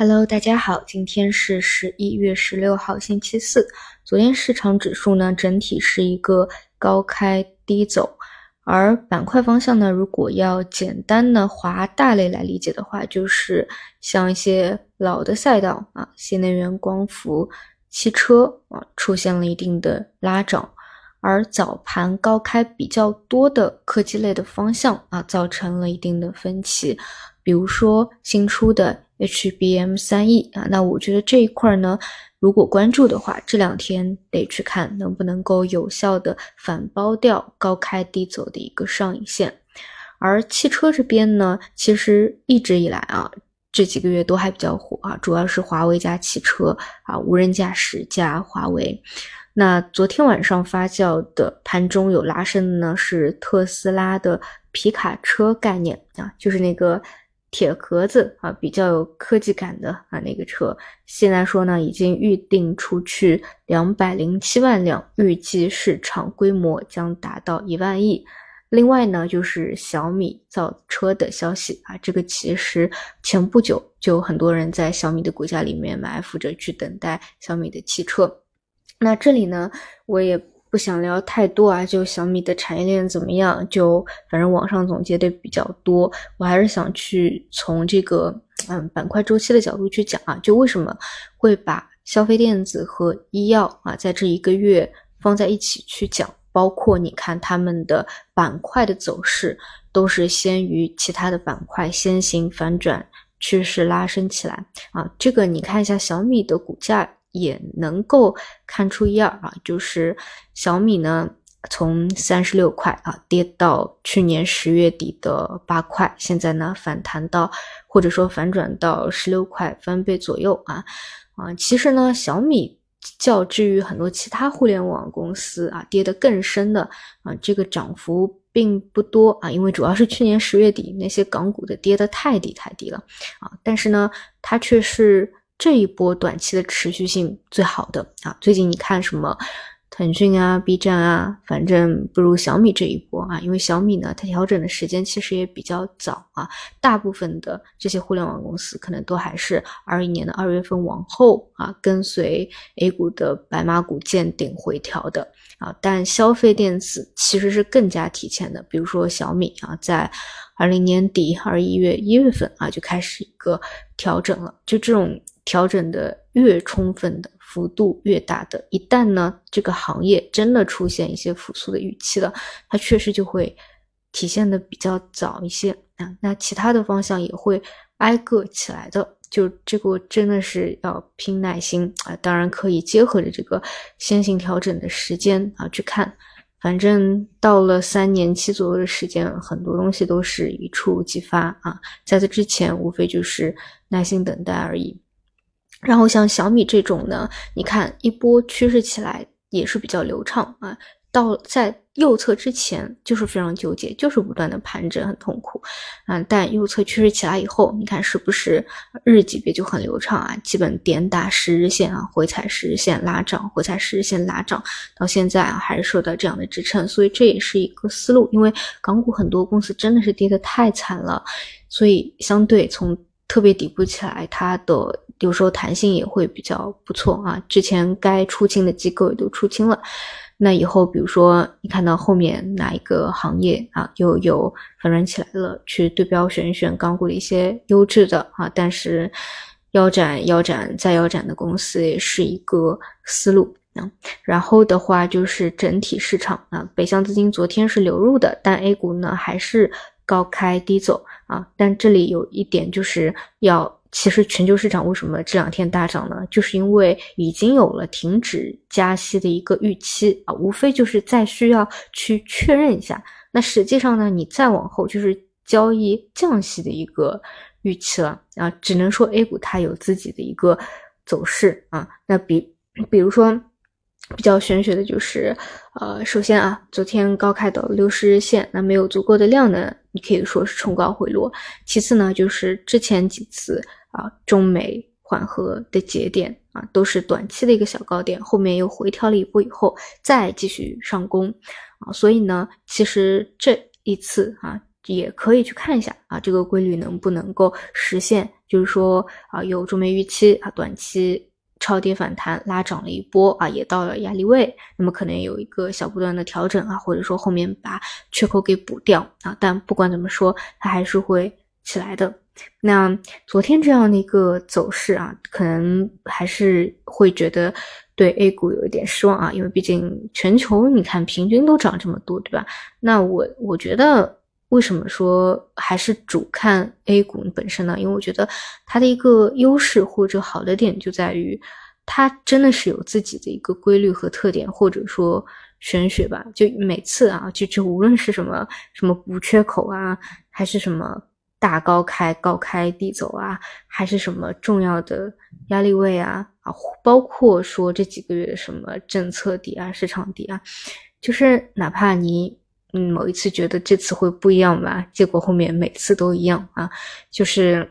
Hello，大家好，今天是十一月十六号，星期四。昨天市场指数呢，整体是一个高开低走，而板块方向呢，如果要简单的划大类来理解的话，就是像一些老的赛道啊，新能源、光伏、汽车啊，出现了一定的拉涨。而早盘高开比较多的科技类的方向啊，造成了一定的分歧。比如说新出的 HBM 三 E 啊，那我觉得这一块呢，如果关注的话，这两天得去看能不能够有效的反包掉高开低走的一个上影线。而汽车这边呢，其实一直以来啊，这几个月都还比较火啊，主要是华为加汽车啊，无人驾驶加华为。那昨天晚上发酵的盘中有拉升的呢，是特斯拉的皮卡车概念啊，就是那个铁壳子啊，比较有科技感的啊那个车。现在说呢，已经预定出去两百零七万辆，预计市场规模将达到一万亿。另外呢，就是小米造车的消息啊，这个其实前不久就很多人在小米的股价里面埋伏着去等待小米的汽车。那这里呢，我也不想聊太多啊，就小米的产业链怎么样，就反正网上总结的比较多，我还是想去从这个嗯板块周期的角度去讲啊，就为什么会把消费电子和医药啊在这一个月放在一起去讲，包括你看他们的板块的走势都是先于其他的板块先行反转，趋势拉升起来啊，这个你看一下小米的股价。也能够看出一二啊，就是小米呢，从三十六块啊跌到去年十月底的八块，现在呢反弹到或者说反转到十六块，翻倍左右啊啊，其实呢小米较之于很多其他互联网公司啊跌得更深的啊，这个涨幅并不多啊，因为主要是去年十月底那些港股的跌得太低太低了啊，但是呢它却是。这一波短期的持续性最好的啊，最近你看什么腾讯啊、B 站啊，反正不如小米这一波啊，因为小米呢，它调整的时间其实也比较早啊，大部分的这些互联网公司可能都还是二一年的二月份往后啊，跟随 A 股的白马股见顶回调的啊，但消费电子其实是更加提前的，比如说小米啊，在二零年底二一月一月份啊就开始一个调整了，就这种。调整的越充分的幅度越大的，一旦呢这个行业真的出现一些复苏的预期了，它确实就会体现的比较早一些啊。那其他的方向也会挨个起来的，就这个真的是要拼耐心啊。当然可以结合着这个先行调整的时间啊去看，反正到了三年期左右的时间，很多东西都是一触即发啊。在这之前，无非就是耐心等待而已。然后像小米这种呢，你看一波趋势起来也是比较流畅啊，到在右侧之前就是非常纠结，就是不断的盘整很痛苦啊。但右侧趋势起来以后，你看是不是日级别就很流畅啊？基本点打十日线啊，回踩十日线拉涨，回踩十日线拉涨，到现在啊还是受到这样的支撑，所以这也是一个思路。因为港股很多公司真的是跌得太惨了，所以相对从特别底部起来，它的。有时候弹性也会比较不错啊，之前该出清的机构也都出清了，那以后比如说你看到后面哪一个行业啊又有反转起来了，去对标选一选港股的一些优质的啊，但是腰斩腰斩再腰斩的公司也是一个思路啊。然后的话就是整体市场啊，北向资金昨天是流入的，但 A 股呢还是高开低走啊，但这里有一点就是要。其实全球市场为什么这两天大涨呢？就是因为已经有了停止加息的一个预期啊，无非就是再需要去确认一下。那实际上呢，你再往后就是交易降息的一个预期了啊。只能说 A 股它有自己的一个走势啊。那比比如说比较玄学的就是，呃，首先啊，昨天高开到六十日线，那没有足够的量呢，你可以说是冲高回落。其次呢，就是之前几次。啊，中美缓和的节点啊，都是短期的一个小高点，后面又回调了一波以后，再继续上攻啊，所以呢，其实这一次啊，也可以去看一下啊，这个规律能不能够实现？就是说啊，有中美预期啊，短期超跌反弹拉涨了一波啊，也到了压力位，那么可能有一个小不断的调整啊，或者说后面把缺口给补掉啊。但不管怎么说，它还是会起来的。那昨天这样的一个走势啊，可能还是会觉得对 A 股有一点失望啊，因为毕竟全球你看平均都涨这么多，对吧？那我我觉得。为什么说还是主看 A 股本身呢？因为我觉得它的一个优势或者好的点就在于，它真的是有自己的一个规律和特点，或者说玄学吧。就每次啊，就就无论是什么什么补缺口啊，还是什么大高开高开低走啊，还是什么重要的压力位啊啊，包括说这几个月什么政策底啊、市场底啊，就是哪怕你。嗯，某一次觉得这次会不一样吧，结果后面每次都一样啊，就是，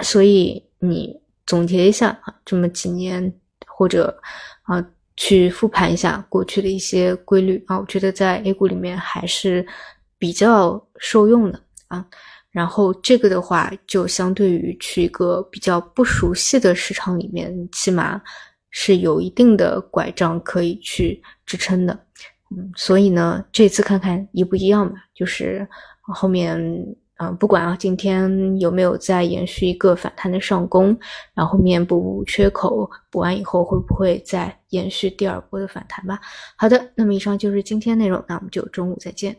所以你总结一下啊，这么几年或者啊，去复盘一下过去的一些规律啊，我觉得在 A 股里面还是比较受用的啊。然后这个的话，就相对于去一个比较不熟悉的市场里面，起码是有一定的拐杖可以去支撑的。嗯，所以呢，这次看看一不一样吧。就是后面，嗯，不管啊，今天有没有再延续一个反弹的上攻，然后面补缺口，补完以后会不会再延续第二波的反弹吧？好的，那么以上就是今天内容，那我们就中午再见。